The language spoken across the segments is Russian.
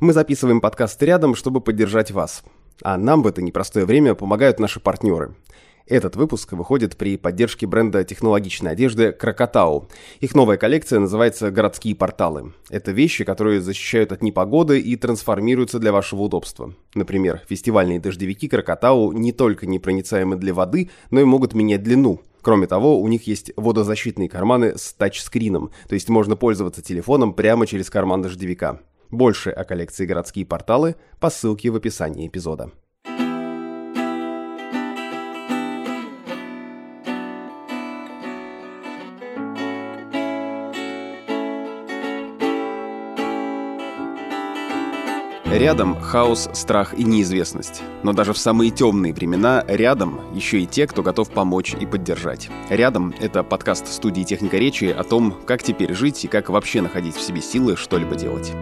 Мы записываем подкаст рядом, чтобы поддержать вас. А нам в это непростое время помогают наши партнеры. Этот выпуск выходит при поддержке бренда технологичной одежды Крокотау. Их новая коллекция называется «Городские порталы». Это вещи, которые защищают от непогоды и трансформируются для вашего удобства. Например, фестивальные дождевики Крокотау не только непроницаемы для воды, но и могут менять длину. Кроме того, у них есть водозащитные карманы с тачскрином, то есть можно пользоваться телефоном прямо через карман дождевика. Больше о коллекции «Городские порталы» по ссылке в описании эпизода. Рядом хаос, страх и неизвестность. Но даже в самые темные времена рядом еще и те, кто готов помочь и поддержать. Рядом — это подкаст студии «Техника речи» о том, как теперь жить и как вообще находить в себе силы что-либо делать.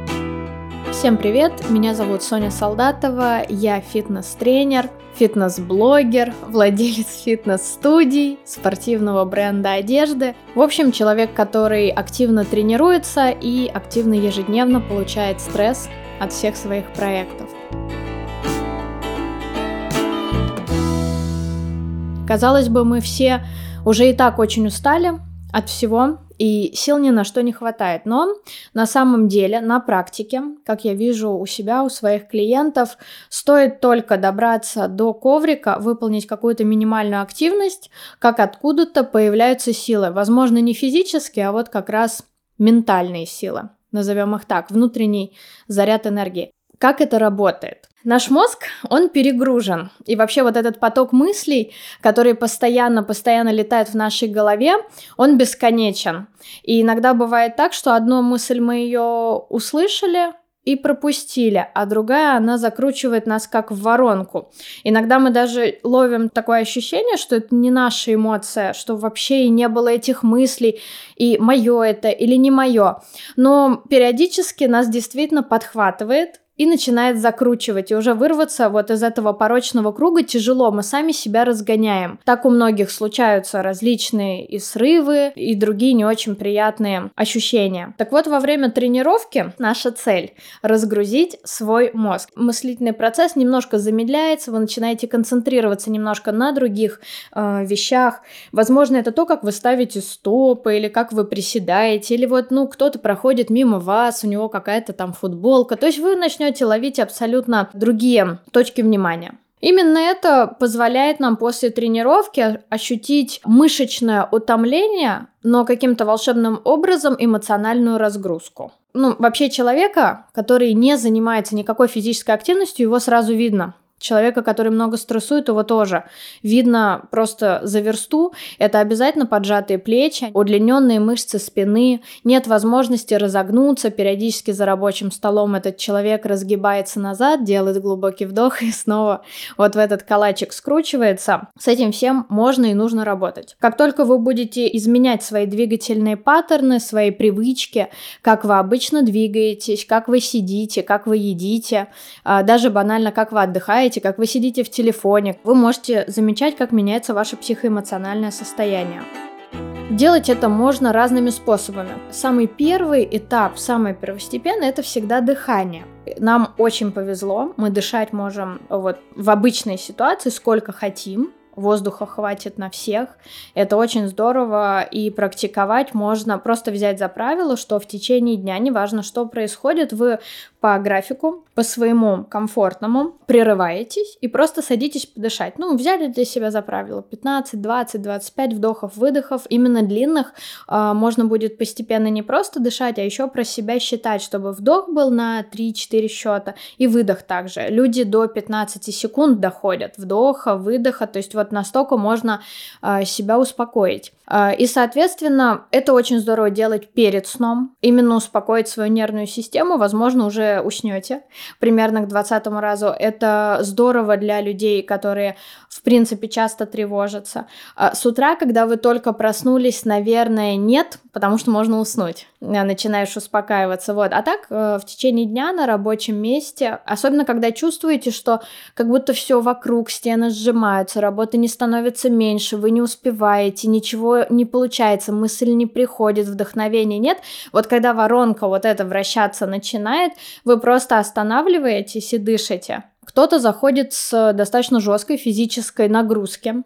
Всем привет, меня зовут Соня Солдатова, я фитнес-тренер, фитнес-блогер, владелец фитнес-студий, спортивного бренда одежды. В общем, человек, который активно тренируется и активно ежедневно получает стресс от всех своих проектов. Казалось бы, мы все уже и так очень устали от всего, и сил ни на что не хватает. Но на самом деле, на практике, как я вижу у себя, у своих клиентов, стоит только добраться до коврика, выполнить какую-то минимальную активность, как откуда-то появляются силы. Возможно, не физические, а вот как раз ментальные силы назовем их так, внутренний заряд энергии. Как это работает? Наш мозг, он перегружен. И вообще вот этот поток мыслей, который постоянно-постоянно летает в нашей голове, он бесконечен. И иногда бывает так, что одну мысль мы ее услышали, и пропустили, а другая, она закручивает нас как в воронку. Иногда мы даже ловим такое ощущение, что это не наша эмоция, что вообще и не было этих мыслей, и мое это или не мое. Но периодически нас действительно подхватывает, и начинает закручивать, и уже вырваться вот из этого порочного круга тяжело, мы сами себя разгоняем. Так у многих случаются различные и срывы, и другие не очень приятные ощущения. Так вот, во время тренировки наша цель — разгрузить свой мозг. Мыслительный процесс немножко замедляется, вы начинаете концентрироваться немножко на других э, вещах. Возможно, это то, как вы ставите стопы, или как вы приседаете, или вот, ну, кто-то проходит мимо вас, у него какая-то там футболка. То есть вы начнете начнете ловить абсолютно другие точки внимания. Именно это позволяет нам после тренировки ощутить мышечное утомление, но каким-то волшебным образом эмоциональную разгрузку. Ну, вообще человека, который не занимается никакой физической активностью, его сразу видно. Человека, который много стрессует, его тоже видно просто за версту. Это обязательно поджатые плечи, удлиненные мышцы спины, нет возможности разогнуться. Периодически за рабочим столом этот человек разгибается назад, делает глубокий вдох и снова вот в этот калачик скручивается. С этим всем можно и нужно работать. Как только вы будете изменять свои двигательные паттерны, свои привычки, как вы обычно двигаетесь, как вы сидите, как вы едите, а, даже банально как вы отдыхаете, читаете, как вы сидите в телефоне, вы можете замечать, как меняется ваше психоэмоциональное состояние. Делать это можно разными способами. Самый первый этап, самый первостепенный, это всегда дыхание. Нам очень повезло, мы дышать можем вот в обычной ситуации сколько хотим, воздуха хватит на всех. Это очень здорово, и практиковать можно просто взять за правило, что в течение дня, неважно, что происходит, вы по графику, по своему комфортному прерываетесь и просто садитесь подышать. Ну, взяли для себя за правило 15, 20, 25 вдохов, выдохов, именно длинных. Э, можно будет постепенно не просто дышать, а еще про себя считать, чтобы вдох был на 3-4 счета и выдох также. Люди до 15 секунд доходят вдоха, выдоха, то есть вот настолько можно э, себя успокоить. Э, и, соответственно, это очень здорово делать перед сном, именно успокоить свою нервную систему, возможно, уже уснете примерно к 20 разу. Это здорово для людей, которые, в принципе, часто тревожатся. Э, с утра, когда вы только проснулись, наверное, нет, потому что можно уснуть, начинаешь успокаиваться, вот. А так, в течение дня на рабочем месте, особенно когда чувствуете, что как будто все вокруг, стены сжимаются, работа не становится меньше, вы не успеваете, ничего не получается, мысль не приходит, вдохновения нет. Вот когда воронка вот эта вращаться начинает, вы просто останавливаетесь и дышите. Кто-то заходит с достаточно жесткой физической нагрузки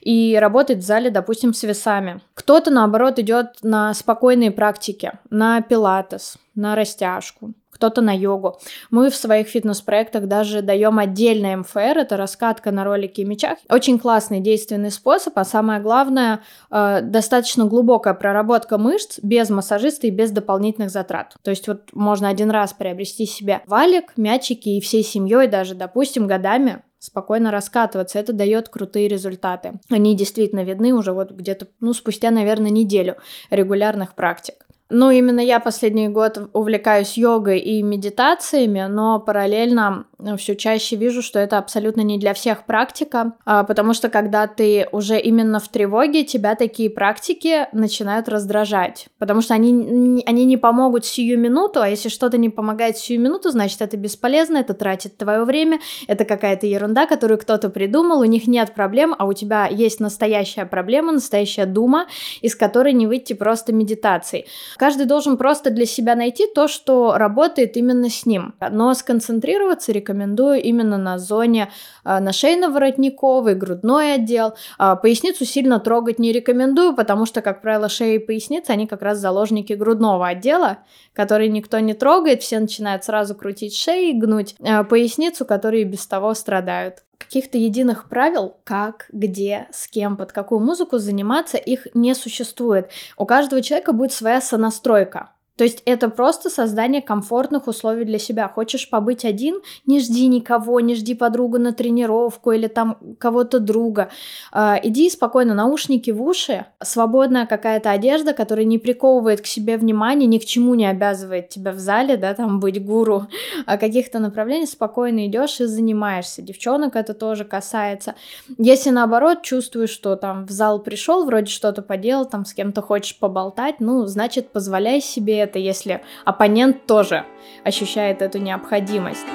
и работает в зале, допустим, с весами. Кто-то, наоборот, идет на спокойные практики, на пилатес, на растяжку кто-то на йогу. Мы в своих фитнес-проектах даже даем отдельный МФР, это раскатка на ролике и мячах. Очень классный действенный способ, а самое главное, э, достаточно глубокая проработка мышц без массажиста и без дополнительных затрат. То есть вот можно один раз приобрести себе валик, мячики и всей семьей даже, допустим, годами спокойно раскатываться. Это дает крутые результаты. Они действительно видны уже вот где-то, ну, спустя, наверное, неделю регулярных практик. Ну, именно я последний год увлекаюсь йогой и медитациями, но параллельно э, все чаще вижу, что это абсолютно не для всех практика, а, потому что когда ты уже именно в тревоге, тебя такие практики начинают раздражать, потому что они, они не помогут сию минуту, а если что-то не помогает сию минуту, значит это бесполезно, это тратит твое время, это какая-то ерунда, которую кто-то придумал, у них нет проблем, а у тебя есть настоящая проблема, настоящая дума, из которой не выйти просто медитацией. Каждый должен просто для себя найти то, что работает именно с ним. Но сконцентрироваться рекомендую именно на зоне а, на шейно-воротниковый, грудной отдел. А, поясницу сильно трогать не рекомендую, потому что, как правило, шея и поясница, они как раз заложники грудного отдела, который никто не трогает, все начинают сразу крутить шеи, гнуть а, поясницу, которые без того страдают каких-то единых правил, как, где, с кем, под какую музыку заниматься, их не существует. У каждого человека будет своя сонастройка. То есть это просто создание комфортных условий для себя. Хочешь побыть один, не жди никого, не жди подругу на тренировку или там кого-то друга. Э, иди спокойно, наушники в уши, свободная какая-то одежда, которая не приковывает к себе внимание, ни к чему не обязывает тебя в зале, да, там быть гуру а каких-то направлений, спокойно идешь и занимаешься. Девчонок это тоже касается. Если наоборот чувствуешь, что там в зал пришел, вроде что-то поделал, там с кем-то хочешь поболтать, ну, значит, позволяй себе это, если оппонент тоже ощущает эту необходимость.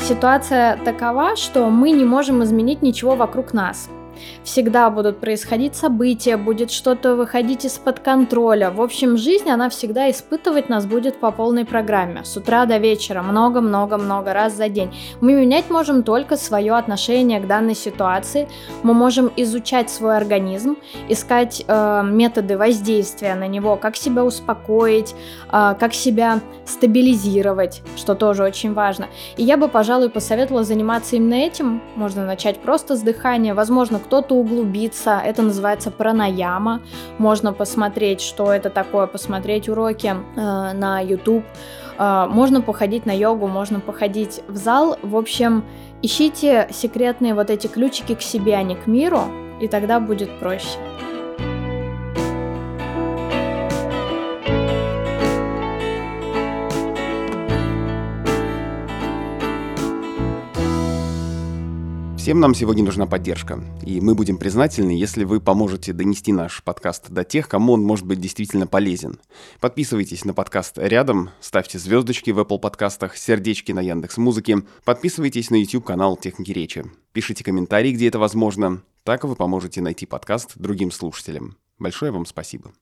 Ситуация такова, что мы не можем изменить ничего вокруг нас – всегда будут происходить события, будет что-то выходить из-под контроля. В общем, жизнь, она всегда испытывать нас будет по полной программе. С утра до вечера, много-много-много раз за день. Мы менять можем только свое отношение к данной ситуации. Мы можем изучать свой организм, искать э, методы воздействия на него, как себя успокоить, э, как себя стабилизировать, что тоже очень важно. И я бы, пожалуй, посоветовала заниматься именно этим. Можно начать просто с дыхания. Возможно, кто-то углубиться. Это называется пранаяма. Можно посмотреть, что это такое, посмотреть уроки э, на YouTube. Э, можно походить на йогу, можно походить в зал. В общем, ищите секретные вот эти ключики к себе, а не к миру, и тогда будет проще. Всем нам сегодня нужна поддержка, и мы будем признательны, если вы поможете донести наш подкаст до тех, кому он может быть действительно полезен. Подписывайтесь на подкаст рядом, ставьте звездочки в Apple подкастах, сердечки на Яндекс Музыке, подписывайтесь на YouTube канал Техники речи, пишите комментарии, где это возможно, так вы поможете найти подкаст другим слушателям. Большое вам спасибо.